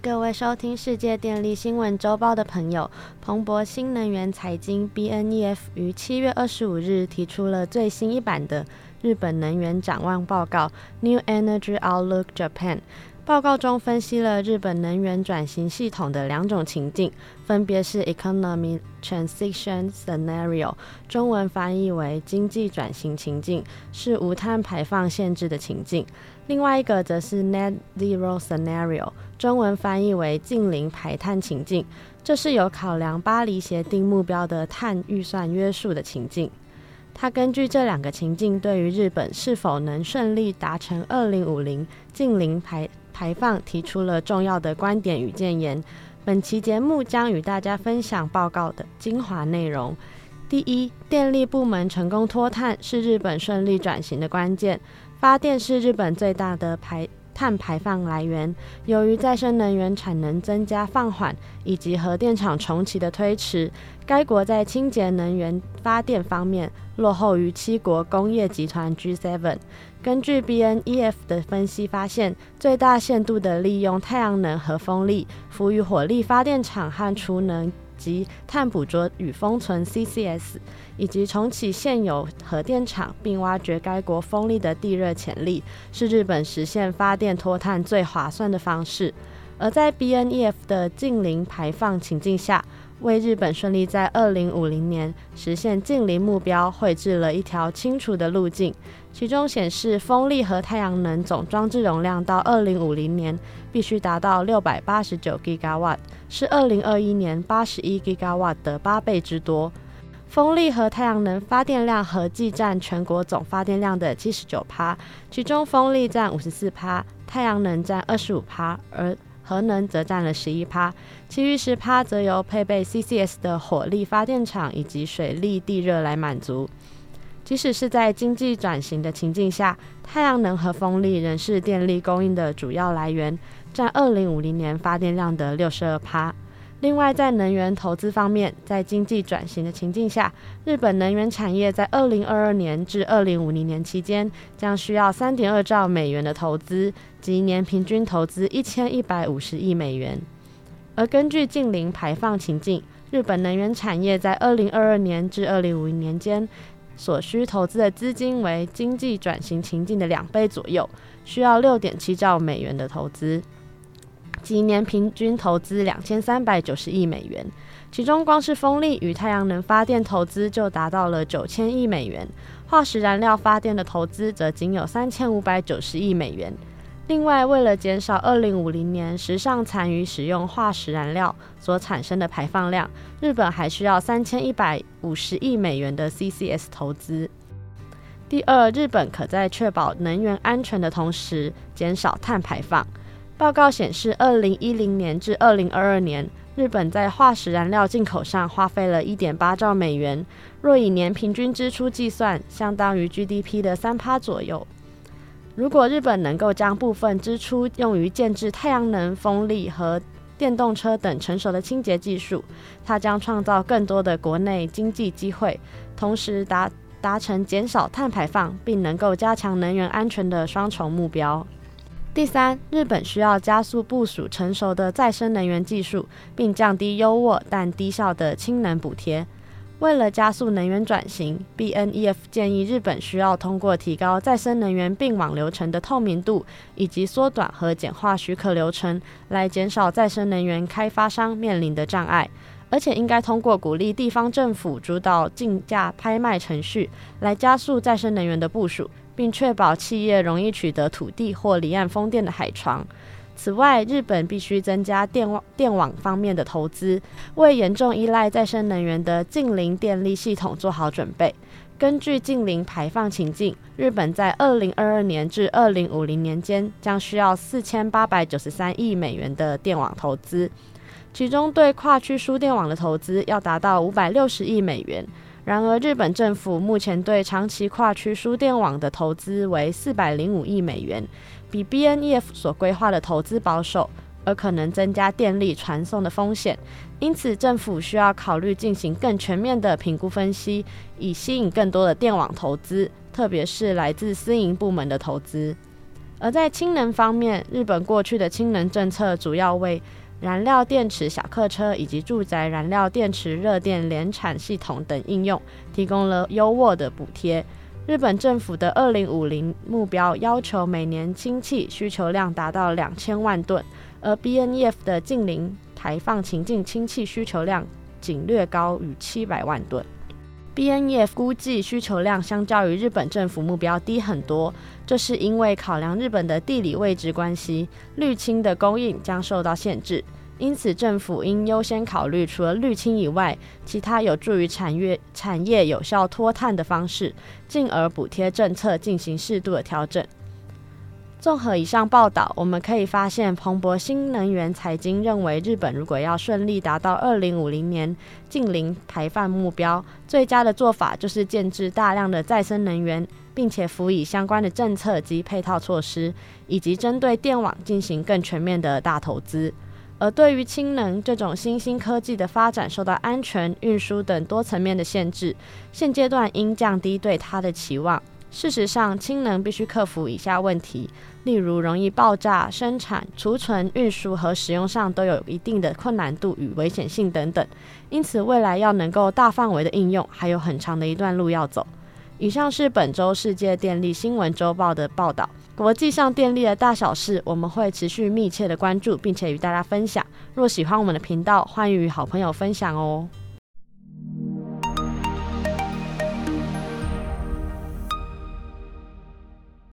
各位收听世界电力新闻周报的朋友，彭博新能源财经 （BNEF） 于七月二十五日提出了最新一版的日本能源展望报告 （New Energy Outlook Japan）。报告中分析了日本能源转型系统的两种情境，分别是 Economy Transition Scenario（ 中文翻译为经济转型情境），是无碳排放限制的情境；另外一个则是 Net Zero Scenario（ 中文翻译为近零排碳情境），这是有考量巴黎协定目标的碳预算约束的情境。他根据这两个情境，对于日本是否能顺利达成二零五零近零排排放提出了重要的观点与建言。本期节目将与大家分享报告的精华内容。第一，电力部门成功脱碳是日本顺利转型的关键。发电是日本最大的排碳排放来源。由于再生能源产能增加放缓，以及核电厂重启的推迟，该国在清洁能源发电方面落后于七国工业集团 G7。根据 BNEF 的分析发现，最大限度地利用太阳能和风力，赋予火力发电厂和储能及碳捕捉与封存 CCS，以及重启现有核电厂，并挖掘该国风力的地热潜力，是日本实现发电脱碳最划算的方式。而在 BNEF 的近零排放情境下，为日本顺利在二零五零年实现近零目标绘制了一条清楚的路径。其中显示，风力和太阳能总装置容量到二零五零年必须达到六百八十九 gigawatt，是二零二一年八十一 gigawatt 的八倍之多。风力和太阳能发电量合计占全国总发电量的七十九趴，其中风力占五十四趴，太阳能占二十五趴，而核能则占了十一趴，其余十趴则由配备 CCS 的火力发电厂以及水力地热来满足。即使是在经济转型的情境下，太阳能和风力仍是电力供应的主要来源，占二零五零年发电量的六十二趴。另外，在能源投资方面，在经济转型的情境下，日本能源产业在二零二二年至二零五零年期间将需要三点二兆美元的投资，即年平均投资一千一百五十亿美元。而根据近零排放情境，日本能源产业在二零二二年至二零五零年间。所需投资的资金为经济转型情境的两倍左右，需要六点七兆美元的投资，即年平均投资两千三百九十亿美元。其中，光是风力与太阳能发电投资就达到了九千亿美元，化石燃料发电的投资则仅有三千五百九十亿美元。另外，为了减少二零五零年时尚残余使用化石燃料所产生的排放量，日本还需要三千一百五十亿美元的 CCS 投资。第二，日本可在确保能源安全的同时减少碳排放。报告显示，二零一零年至二零二二年，日本在化石燃料进口上花费了一点八兆美元，若以年平均支出计算，相当于 GDP 的三趴左右。如果日本能够将部分支出用于建制太阳能、风力和电动车等成熟的清洁技术，它将创造更多的国内经济机会，同时达达成减少碳排放，并能够加强能源安全的双重目标。第三，日本需要加速部署成熟的再生能源技术，并降低优渥但低效的氢能补贴。为了加速能源转型，BNEF 建议日本需要通过提高再生能源并网流程的透明度，以及缩短和简化许可流程，来减少再生能源开发商面临的障碍。而且应该通过鼓励地方政府主导竞价拍卖程序，来加速再生能源的部署，并确保企业容易取得土地或离岸风电的海床。此外，日本必须增加电网电网方面的投资，为严重依赖再生能源的近邻电力系统做好准备。根据近零排放情境，日本在二零二二年至二零五零年间将需要四千八百九十三亿美元的电网投资，其中对跨区输电网的投资要达到五百六十亿美元。然而，日本政府目前对长期跨区输电网的投资为四百零五亿美元。比 BNEF 所规划的投资保守，而可能增加电力传送的风险。因此，政府需要考虑进行更全面的评估分析，以吸引更多的电网投资，特别是来自私营部门的投资。而在氢能方面，日本过去的氢能政策主要为燃料电池小客车以及住宅燃料电池热电联产系统等应用提供了优渥的补贴。日本政府的二零五零目标要求每年氢气需求量达到两千万吨，而 BNF 的近零排放情境氢气需求量仅略高于七百万吨。BNEF 估计需求量相较于日本政府目标低很多，这是因为考量日本的地理位置关系，绿氢的供应将受到限制。因此，政府应优先考虑除了绿氢以外，其他有助于产业产业有效脱碳的方式，进而补贴政策进行适度的调整。综合以上报道，我们可以发现，彭博新能源财经认为，日本如果要顺利达到二零五零年近零排放目标，最佳的做法就是建置大量的再生能源，并且辅以相关的政策及配套措施，以及针对电网进行更全面的大投资。而对于氢能这种新兴科技的发展，受到安全、运输等多层面的限制，现阶段应降低对它的期望。事实上，氢能必须克服以下问题，例如容易爆炸、生产、储存、运输和使用上都有一定的困难度与危险性等等。因此，未来要能够大范围的应用，还有很长的一段路要走。以上是本周世界电力新闻周报的报道。国际上电力的大小事，我们会持续密切的关注，并且与大家分享。若喜欢我们的频道，欢迎与好朋友分享哦。